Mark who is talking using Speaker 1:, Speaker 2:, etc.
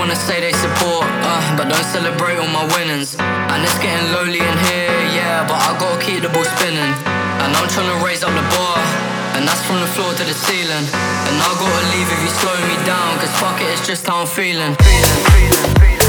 Speaker 1: wanna say they support, uh, but don't celebrate all my winnings. And it's getting lonely in here, yeah, but I gotta keep the ball spinning. And I'm trying to raise up the bar, and that's from the floor to the ceiling. And I gotta leave if you slow me down, cause fuck it, it's just how I'm feeling. feeling, feeling, feeling.